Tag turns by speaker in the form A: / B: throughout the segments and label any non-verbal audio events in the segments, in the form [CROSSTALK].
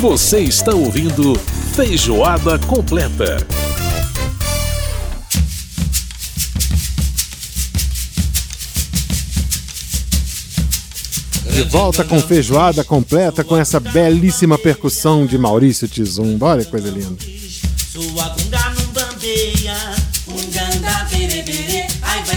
A: Você está ouvindo Feijoada Completa.
B: De volta com feijoada completa com essa belíssima percussão de Maurício Tizumba. Olha que coisa linda.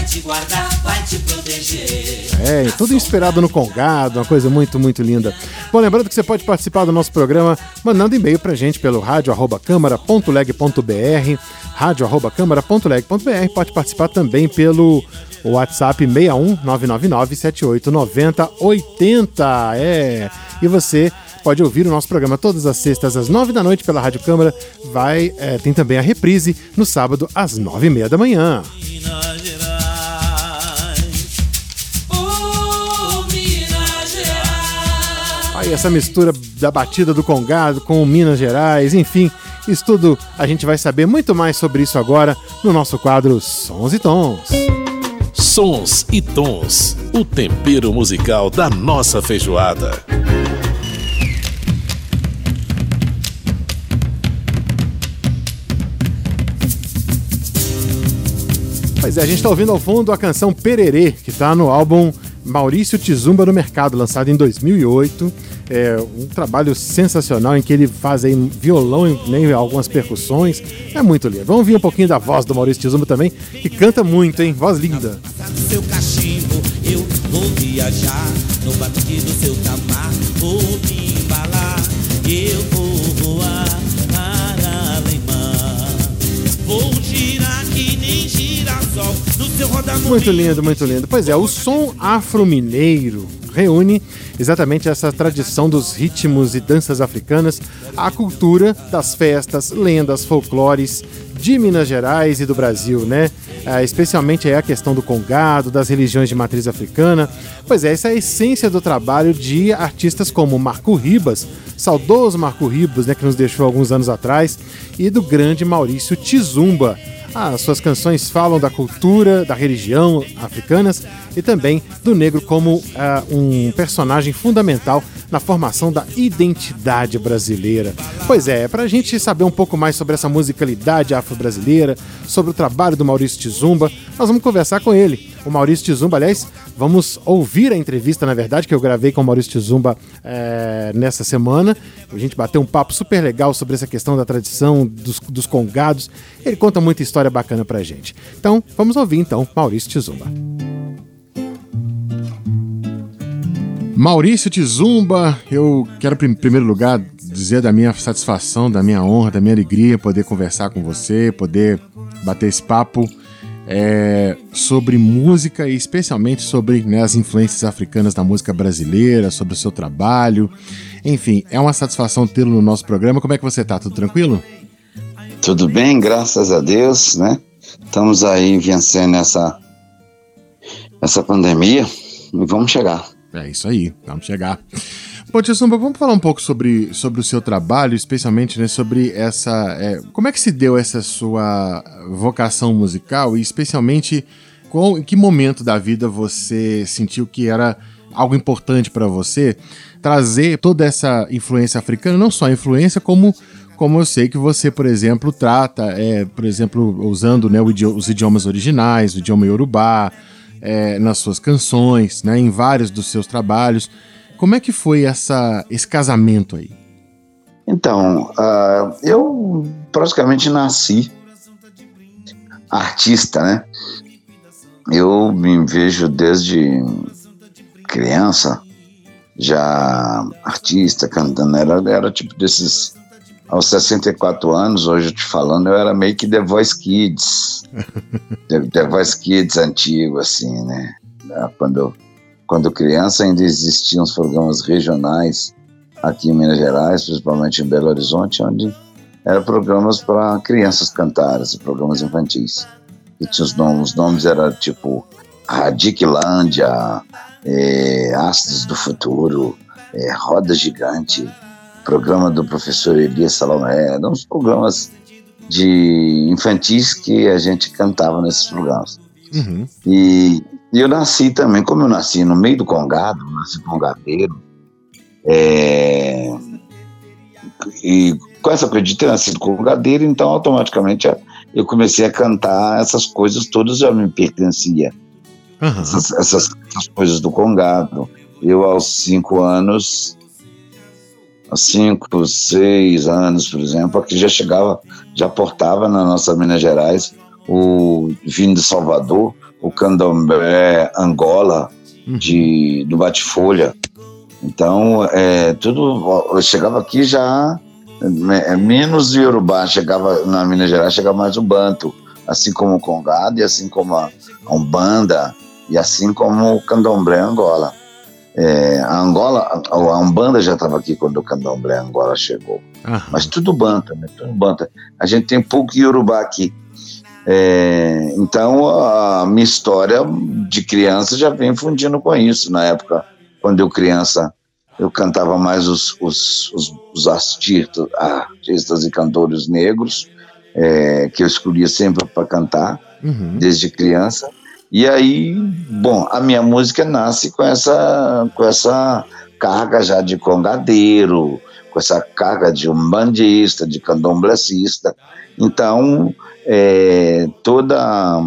B: Te guardar, vai te proteger. É, tudo inspirado no Congado, uma coisa muito, muito linda. Bom, lembrando que você pode participar do nosso programa mandando e-mail pra gente pelo rádio.câmara.leg.br rádio.câmara.leg.br pode participar também pelo WhatsApp 61 999 7890 80. É, e você pode ouvir o nosso programa todas as sextas às nove da noite pela Rádio Câmara. Vai, é, tem também a reprise no sábado às nove e meia da manhã. Essa mistura da batida do Congado com o Minas Gerais, enfim, isso tudo a gente vai saber muito mais sobre isso agora no nosso quadro Sons e Tons.
A: Sons e Tons, o tempero musical da nossa feijoada.
B: Pois é, a gente está ouvindo ao fundo a canção Pererê, que está no álbum Maurício Tizumba no Mercado, lançado em 2008. É um trabalho sensacional em que ele faz aí violão e né, algumas percussões. É muito lindo. Vamos ouvir um pouquinho da voz do Maurício Tizumba também, que canta muito, hein? Voz linda. Seu cachimbo, eu vou viajar no batuque do seu tamar, vou me embalar, eu vou voar para vou girar que nem girassol no seu. Muito lindo, muito lindo. Pois é, o som afro-mineiro reúne exatamente essa tradição dos ritmos e danças africanas, a cultura das festas, lendas, folclores de Minas Gerais e do Brasil, né? É, especialmente a questão do congado, das religiões de matriz africana. Pois é, essa é a essência do trabalho de artistas como Marco Ribas, saudoso Marco Ribas, né, que nos deixou alguns anos atrás, e do grande Maurício Tizumba. As suas canções falam da cultura, da religião africanas e também do negro como uh, um personagem fundamental na formação da identidade brasileira. Pois é, para a gente saber um pouco mais sobre essa musicalidade afro-brasileira, sobre o trabalho do Maurício Tizumba, nós vamos conversar com ele. O Maurício Tizumba, aliás, vamos ouvir a entrevista, na verdade, que eu gravei com o Maurício Tizumba é, nessa semana. A gente bateu um papo super legal sobre essa questão da tradição dos, dos congados. Ele conta muita história bacana pra gente. Então, vamos ouvir então Maurício Tizumba. Maurício Tizumba, eu quero em primeiro lugar dizer da minha satisfação, da minha honra, da minha alegria poder conversar com você, poder bater esse papo é, sobre música e especialmente sobre né, as influências africanas na música brasileira, sobre o seu trabalho. Enfim, é uma satisfação tê-lo no nosso programa. Como é que você está? Tudo tranquilo?
C: Tudo bem, graças a Deus, né? Estamos aí vencendo essa, essa pandemia e vamos chegar.
B: É isso aí, vamos chegar. Bom, Tia Samba, vamos falar um pouco sobre, sobre o seu trabalho, especialmente né, sobre essa. É, como é que se deu essa sua vocação musical e, especialmente, qual, em que momento da vida você sentiu que era algo importante para você trazer toda essa influência africana, não só a influência, como como eu sei que você, por exemplo, trata, é, por exemplo, usando né, os idiomas originais, o idioma iorubá, é, nas suas canções, né, em vários dos seus trabalhos. Como é que foi essa, esse casamento aí?
C: Então, uh, eu praticamente nasci artista, né? Eu me vejo desde criança já artista, cantando, era, era tipo desses aos 64 anos, hoje eu te falando, eu era meio que The Voice Kids. [LAUGHS] The, The, Voice Kids antigo, assim, né? Quando, quando criança ainda existiam os programas regionais aqui em Minas Gerais, principalmente em Belo Horizonte, onde eram programas para crianças cantarem, programas infantis. E tinha os nomes, os nomes eram tipo Radiclândia, é, Astros do Futuro, é, Roda Gigante, programa do professor Elias Salomé, eram uns programas de infantis que a gente cantava nesses programas. Uhum. E, e, eu nasci também, como eu nasci no meio do Congado, nasci congadeiro, é, e com essa coisa de ter nascido congadeiro, então automaticamente eu comecei a cantar essas coisas todas já me pertencia. Uhum. Essas, essas, essas, coisas do congado. Eu aos cinco anos, aos cinco, seis anos, por exemplo, aqui já chegava, já portava na nossa Minas Gerais o vinho de Salvador, o candomblé Angola uhum. de, do Bate-Folha. Então, é, tudo. Eu chegava aqui já. É, menos Yorubá, chegava na Minas Gerais, chegava mais o Banto, assim como o Congado e assim como a Umbanda e assim como o Candomblé Angola. É, a Angola, a, a Umbanda já estava aqui quando o Candomblé Angola chegou. Uhum. Mas tudo Banta, né? Tudo Banta. A gente tem pouco Yorubá aqui. É, então a minha história de criança já vem fundindo com isso. Na época, quando eu criança, eu cantava mais os, os, os, os artistas, artistas, e cantores negros, é, que eu escolhia sempre para cantar, uhum. desde criança. E aí, bom, a minha música nasce com essa, com essa carga já de congadeiro, com essa carga de umbandista, de candomblessista. Então, é, toda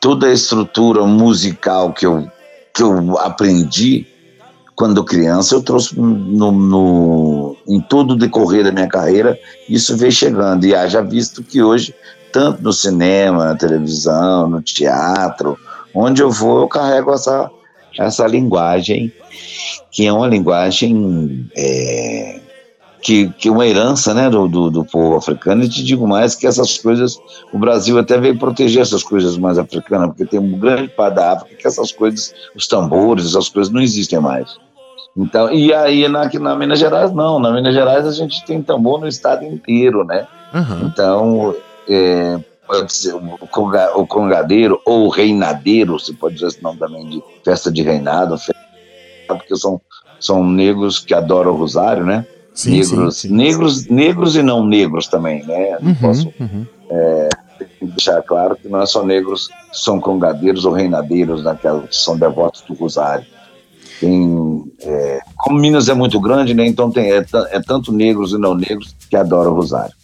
C: toda a estrutura musical que eu, que eu aprendi quando criança, eu trouxe no, no, em todo o decorrer da minha carreira, isso veio chegando. E haja visto que hoje, tanto no cinema, na televisão, no teatro, onde eu vou, eu carrego essa, essa linguagem, que é uma linguagem é, que, que uma herança né, do, do, do, povo africano, e te digo mais que essas coisas, o Brasil até veio proteger essas coisas mais africanas, porque tem um grande parte da África que essas coisas, os tambores, essas coisas não existem mais. Então, e aí na, na Minas Gerais não, na Minas Gerais a gente tem tambor no estado inteiro, né? Uhum. Então, é, o, conga, o congadeiro ou o reinadeiro, se pode dizer esse nome também de festa de reinado, porque são, são negros que adoram o rosário, né? Sim, negros, sim, sim. negros, negros e não negros também, né? Uhum, posso uhum. É, deixar claro que não é só negros são congadeiros ou reinadeiros, naquela que são devotos do Rosário. Tem, é, como Minas é muito grande, né? Então tem é, é, tanto negros e não negros que adoram o Rosário.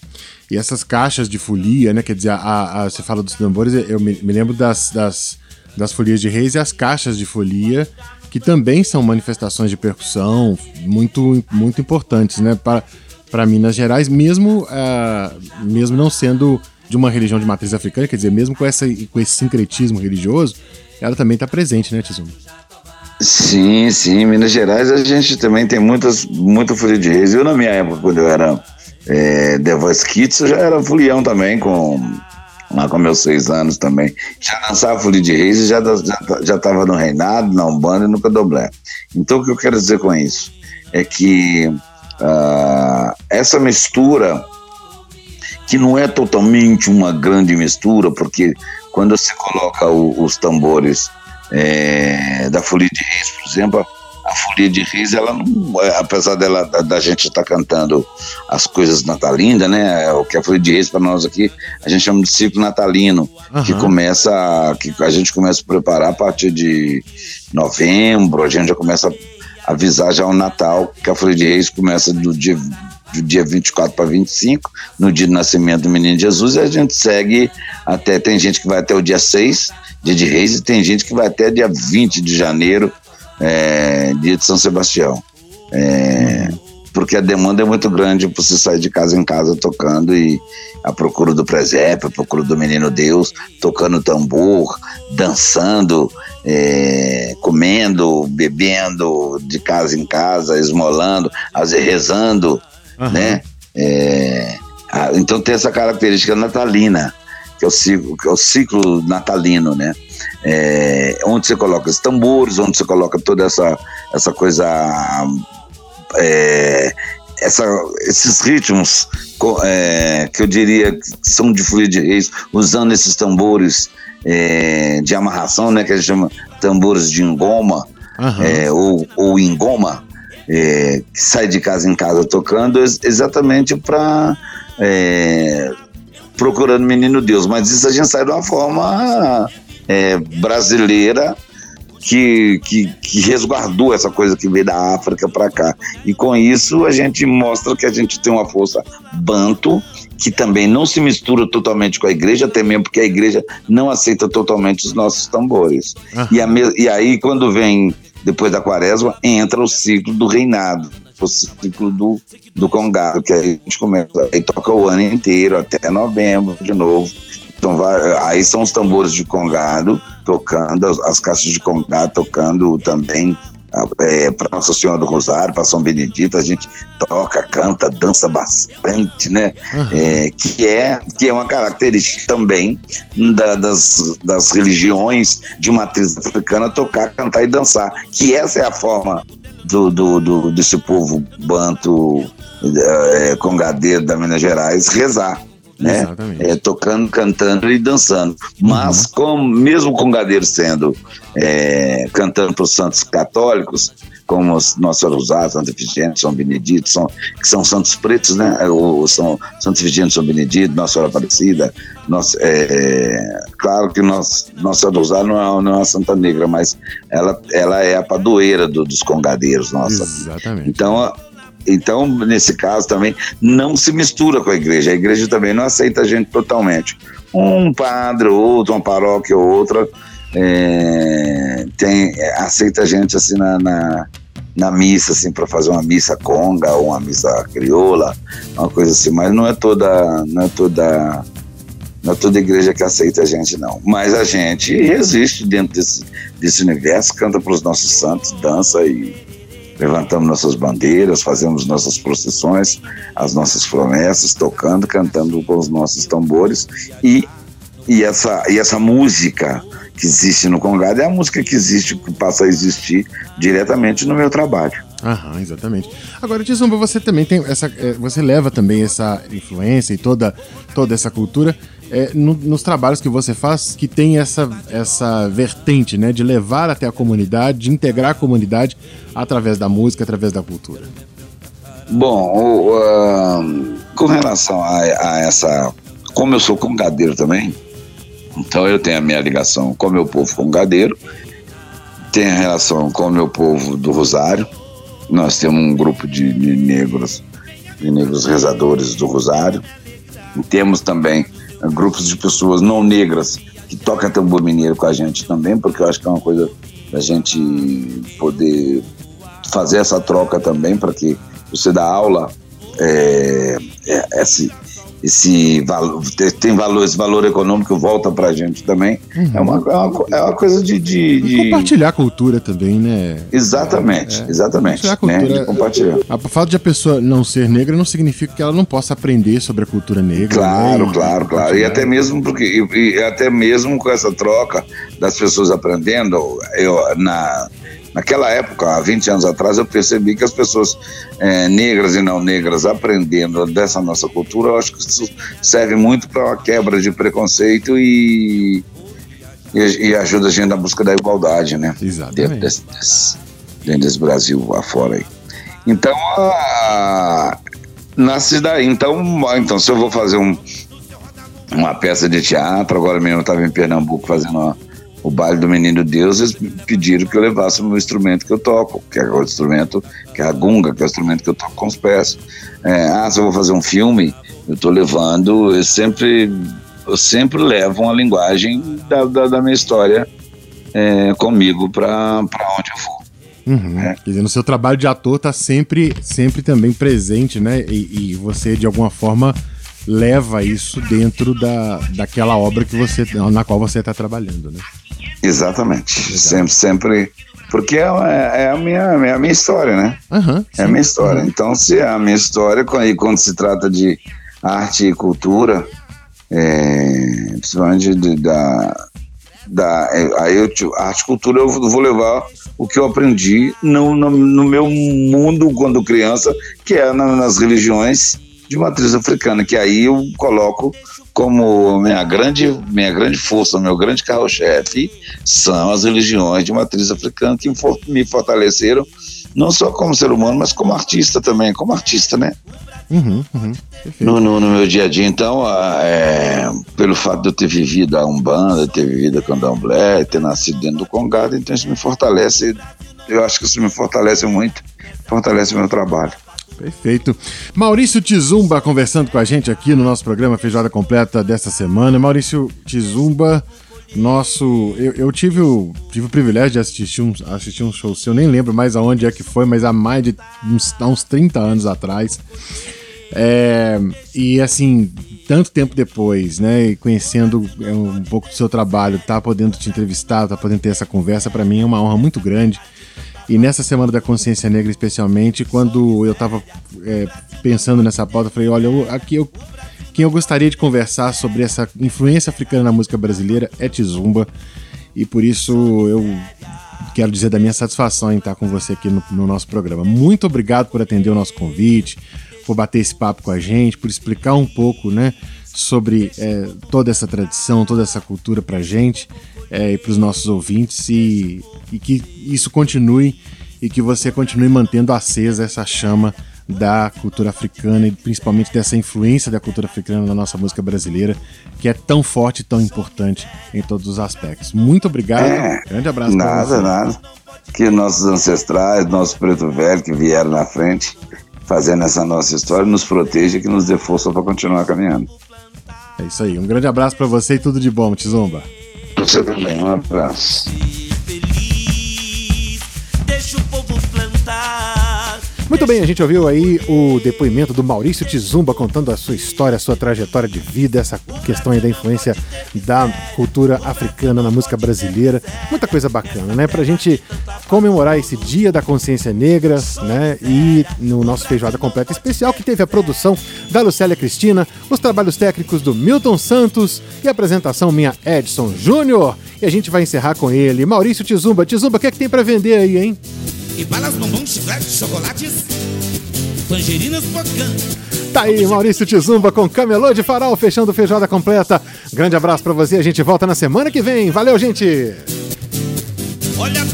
B: E essas caixas de folia, né? Quer dizer, a, a, você fala dos tambores, eu me, me lembro das, das, das folias de reis e as caixas de folia que também são manifestações de percussão muito, muito importantes né, para, para Minas Gerais, mesmo, uh, mesmo não sendo de uma religião de matriz africana, quer dizer, mesmo com, essa, com esse sincretismo religioso, ela também está presente, né, Tizuma?
C: Sim, sim. Minas Gerais a gente também tem muitas, muita folia de reis. Eu, na minha época, quando eu era é, The Voice Kids, já era folião também, com lá com meus seis anos também. Já dançava Folia de Reis e já já estava no Reinado, na Umbanda e no Candomblé. Então o que eu quero dizer com isso é que uh, essa mistura que não é totalmente uma grande mistura, porque quando você coloca o, os tambores é, da Folia de Reis, por exemplo, a Folia de Reis, ela não, é, apesar dela da, gente estar tá cantando as coisas natalinas, né? O que é a Folia de Reis para nós aqui, a gente chama de ciclo natalino, uhum. que começa, que a gente começa a preparar a partir de novembro, a gente já começa a avisar já o Natal, que a Folia de Reis começa do dia do dia 24 para 25, no dia do nascimento do menino Jesus, e a gente segue até, tem gente que vai até o dia 6, dia de Reis, e tem gente que vai até dia 20 de janeiro, é, dia de São Sebastião. É, porque a demanda é muito grande para você sair de casa em casa tocando e a procura do presépio, a procura do menino Deus, tocando tambor, dançando, é, comendo, bebendo, de casa em casa, esmolando, às vezes rezando, uhum. né? É, então tem essa característica natalina que é o ciclo, que é o ciclo natalino, né? É, onde você coloca os tambores, onde você coloca toda essa, essa coisa. É, essa, esses ritmos é, que eu diria que são de fluir de reis, usando esses tambores é, de amarração, né, que a gente chama tambores de engoma uhum. ou, ou engoma, é, que sai de casa em casa tocando exatamente para é, procurando Menino Deus, mas isso a gente sai de uma forma é, brasileira que, que, que resguardou essa coisa que veio da África para cá. E com isso a gente mostra que a gente tem uma força banto que também não se mistura totalmente com a igreja, até mesmo porque a igreja não aceita totalmente os nossos tambores. E, a, e aí, quando vem, depois da quaresma, entra o ciclo do reinado, o ciclo do, do congado, que aí a gente começa, aí toca o ano inteiro, até novembro de novo. Então vai, aí são os tambores de congado tocando, as, as caixas de congado tocando também é, para Nossa Senhora do Rosário, para São Benedito, a gente toca, canta, dança bastante, né? Uhum. É, que, é, que é uma característica também da, das, das religiões de matriz africana tocar, cantar e dançar. Que essa é a forma do, do, do desse povo banto é, congadeiro da Minas Gerais rezar né? É, tocando, cantando e dançando. Mas uhum. com, mesmo com Gadeiro sendo é, cantando para os santos católicos, como Nossa Senhora Rosário, Santa Efigênia, São Benedito, são, que são santos pretos, né? Ou, são Santa Efigênia, São Benedito, Nossa Senhora Aparecida. Nossa, é, claro que nós, Nossa Rosário não é, não é uma Santa Negra, mas ela, ela é a padroeira do, dos congadeiros nossa.
B: Exatamente.
C: Então, então, nesse caso também, não se mistura com a igreja. A igreja também não aceita a gente totalmente. Um padre, outro, uma paróquia ou outra, é, tem, aceita a gente assim na, na, na missa, assim, para fazer uma missa conga ou uma missa crioula, uma coisa assim, mas não é toda. Não é toda não é toda igreja que aceita a gente, não. Mas a gente resiste dentro desse, desse universo, canta para os nossos santos, dança e, levantamos nossas bandeiras, fazemos nossas procissões, as nossas promessas, tocando, cantando com os nossos tambores e, e, essa, e essa música que existe no Congado é a música que existe, que passa a existir diretamente no meu trabalho.
B: Aham, exatamente. Agora, Tizumba, você também tem essa. É, você leva também essa influência e toda, toda essa cultura é, no, nos trabalhos que você faz que tem essa, essa vertente, né? De levar até a comunidade, de integrar a comunidade através da música, através da cultura.
C: Bom, uh, com relação a, a, essa. Como eu sou congadeiro também, então eu tenho a minha ligação com o meu povo congadeiro, tenho a relação com o meu povo do Rosário. Nós temos um grupo de, de negros, de negros rezadores do Rosário. E temos também grupos de pessoas não negras que tocam tambor mineiro com a gente também, porque eu acho que é uma coisa da gente poder fazer essa troca também para que você dá aula é, é, esse, esse valor, tem valor, esse valor econômico volta pra gente também. Uhum. É, uma, é, uma, é uma coisa de, de, de...
B: Compartilhar a cultura também, né?
C: Exatamente, é, exatamente.
B: A
C: cultura,
B: né? compartilhar. A, o fato de a pessoa não ser negra não significa que ela não possa aprender sobre a cultura negra.
C: Claro, né? claro, claro. E até mesmo porque, e, e até mesmo com essa troca das pessoas aprendendo, eu, na Naquela época, há 20 anos atrás, eu percebi que as pessoas é, negras e não negras aprendendo dessa nossa cultura, eu acho que isso serve muito para uma quebra de preconceito e, e, e, ajuda a gente na busca da igualdade, né?
B: Exatamente.
C: Dentro desse, desse, dentro desse Brasil afora aí. Então, a, nasce daí. Então, então, se eu vou fazer um, uma peça de teatro, agora mesmo eu estava em Pernambuco fazendo uma o baile do Menino Deus, eles pediram que eu levasse o meu instrumento que eu toco, que é o instrumento, que é a gunga, que é o instrumento que eu toco com os pés. É, ah, se eu vou fazer um filme, eu estou levando, eu sempre, eu sempre levo uma linguagem da, da, da minha história é, comigo para onde eu vou.
B: Uhum. É. Quer dizer, no seu trabalho de ator tá sempre, sempre também presente, né? E, e você, de alguma forma, leva isso dentro da, daquela obra que você, na qual você está trabalhando, né?
C: Exatamente. Sempre, sempre. Porque é, é, a minha, é a minha história, né?
B: Uhum,
C: é a minha história. Uhum. Então, se é a minha história, e quando se trata de arte e cultura, é, principalmente de, da, da é, aí eu, arte e cultura eu vou levar o que eu aprendi no, no, no meu mundo quando criança, que é na, nas religiões de matriz africana, que aí eu coloco como minha grande, minha grande força, meu grande carro-chefe são as religiões de matriz africana que me fortaleceram Não só como ser humano, mas como artista também, como artista, né?
B: Uhum, uhum,
C: no, no, no, meu dia a dia, então, é, pelo fato de eu ter vivido a Umbanda, ter vivido a Candomblé, ter nascido dentro do Congado, então isso me fortalece, eu acho que isso me fortalece muito, fortalece o meu trabalho.
B: Perfeito. Maurício Tizumba conversando com a gente aqui no nosso programa Feijoada Completa desta semana. Maurício Tizumba, nosso. Eu, eu, tive, o, tive o privilégio de assistir um, assistir um show seu, eu nem lembro mais aonde é que foi, mas há mais de uns, há uns 30 anos atrás. É, e assim, tanto tempo depois, né, e conhecendo é, um pouco do seu trabalho, tá podendo te entrevistar, tá podendo ter essa conversa, para mim é uma honra muito grande. E nessa Semana da Consciência Negra, especialmente, quando eu estava é, pensando nessa pauta, falei: olha, eu, aqui eu quem eu gostaria de conversar sobre essa influência africana na música brasileira é Tizumba. E por isso eu quero dizer da minha satisfação em estar com você aqui no, no nosso programa. Muito obrigado por atender o nosso convite, por bater esse papo com a gente, por explicar um pouco, né, sobre é, toda essa tradição, toda essa cultura para gente é, e para os nossos ouvintes e, e que isso continue e que você continue mantendo acesa essa chama da cultura africana e principalmente dessa influência da cultura africana na nossa música brasileira, que é tão forte e tão importante em todos os aspectos. Muito obrigado. É,
C: Grande abraço. Nada, nada. Que nossos ancestrais, nossos preto velho que vieram na frente, fazendo essa nossa história, nos proteja e que nos dê força para continuar caminhando.
B: É isso aí. Um grande abraço para você e tudo de bom, Tizumba.
C: Você também. Um abraço.
B: Muito bem, a gente ouviu aí o depoimento do Maurício Tizumba contando a sua história, a sua trajetória de vida, essa questão aí da influência da cultura africana na música brasileira. Muita coisa bacana, né? Pra gente comemorar esse Dia da Consciência Negra, né? E no nosso Feijoada Completa Especial, que teve a produção da Lucélia Cristina, os trabalhos técnicos do Milton Santos e a apresentação minha Edson Júnior. E a gente vai encerrar com ele, Maurício Tizumba. Tizumba, o que é que tem para vender aí, hein? E balas, bombons, chicletes, chocolates, tangerinas, pocã. Tá aí, Maurício Tizumba com Camelô de Farol, fechando feijoada completa. Grande abraço para você, a gente volta na semana que vem. Valeu, gente! Olha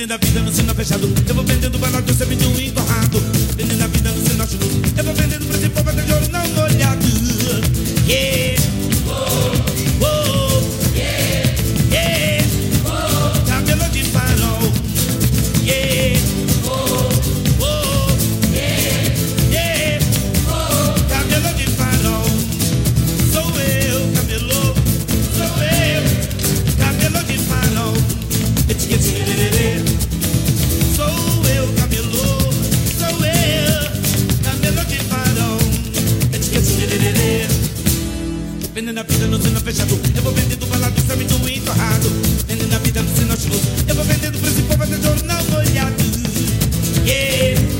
B: Vendendo a vida no sinal fechado Eu vou vendendo barato, um entorrado Vendendo a vida no sinal chulo Eu vou vendendo pra esse povo de ouro não molhado. Yeah Vendendo a vida no sino fechado Eu vou vendendo balado, samba do entorrado. Vendendo a vida no sino chulo Eu vou vendendo pra esse povo até jornal molhado. Yeah